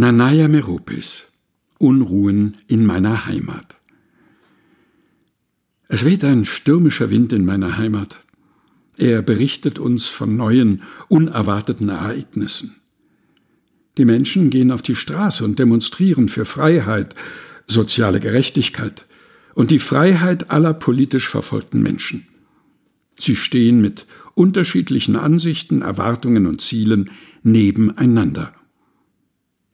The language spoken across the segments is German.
Nanaya Meropis Unruhen in meiner Heimat. Es weht ein stürmischer Wind in meiner Heimat. Er berichtet uns von neuen, unerwarteten Ereignissen. Die Menschen gehen auf die Straße und demonstrieren für Freiheit, soziale Gerechtigkeit und die Freiheit aller politisch verfolgten Menschen. Sie stehen mit unterschiedlichen Ansichten, Erwartungen und Zielen nebeneinander.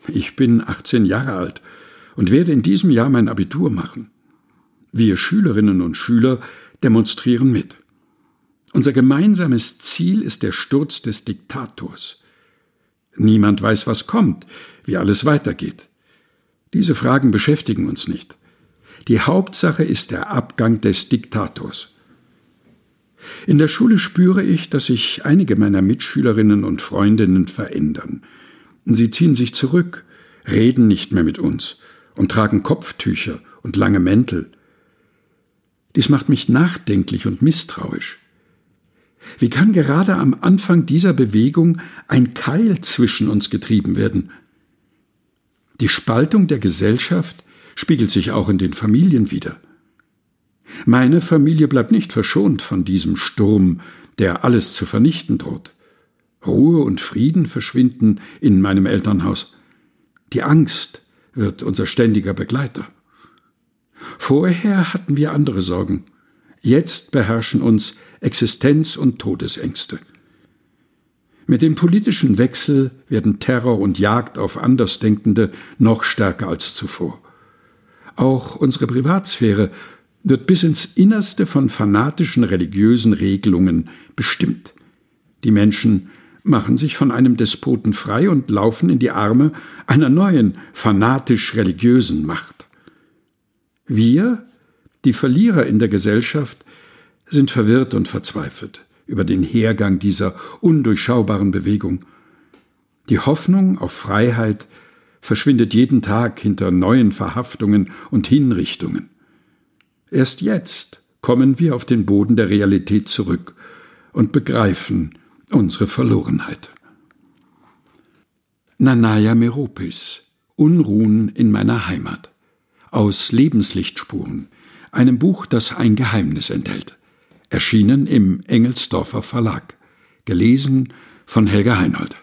Ich bin 18 Jahre alt und werde in diesem Jahr mein Abitur machen. Wir Schülerinnen und Schüler demonstrieren mit. Unser gemeinsames Ziel ist der Sturz des Diktators. Niemand weiß, was kommt, wie alles weitergeht. Diese Fragen beschäftigen uns nicht. Die Hauptsache ist der Abgang des Diktators. In der Schule spüre ich, dass sich einige meiner Mitschülerinnen und Freundinnen verändern. Sie ziehen sich zurück, reden nicht mehr mit uns und tragen Kopftücher und lange Mäntel. Dies macht mich nachdenklich und misstrauisch. Wie kann gerade am Anfang dieser Bewegung ein Keil zwischen uns getrieben werden? Die Spaltung der Gesellschaft spiegelt sich auch in den Familien wider. Meine Familie bleibt nicht verschont von diesem Sturm, der alles zu vernichten droht. Ruhe und Frieden verschwinden in meinem Elternhaus. Die Angst wird unser ständiger Begleiter. Vorher hatten wir andere Sorgen. Jetzt beherrschen uns Existenz- und Todesängste. Mit dem politischen Wechsel werden Terror und Jagd auf Andersdenkende noch stärker als zuvor. Auch unsere Privatsphäre wird bis ins Innerste von fanatischen religiösen Regelungen bestimmt. Die Menschen machen sich von einem Despoten frei und laufen in die Arme einer neuen, fanatisch-religiösen Macht. Wir, die Verlierer in der Gesellschaft, sind verwirrt und verzweifelt über den Hergang dieser undurchschaubaren Bewegung. Die Hoffnung auf Freiheit verschwindet jeden Tag hinter neuen Verhaftungen und Hinrichtungen. Erst jetzt kommen wir auf den Boden der Realität zurück und begreifen, unsere Verlorenheit. Nanaya Meropis Unruhen in meiner Heimat aus Lebenslichtspuren, einem Buch, das ein Geheimnis enthält, erschienen im Engelsdorfer Verlag, gelesen von Helga Heinold.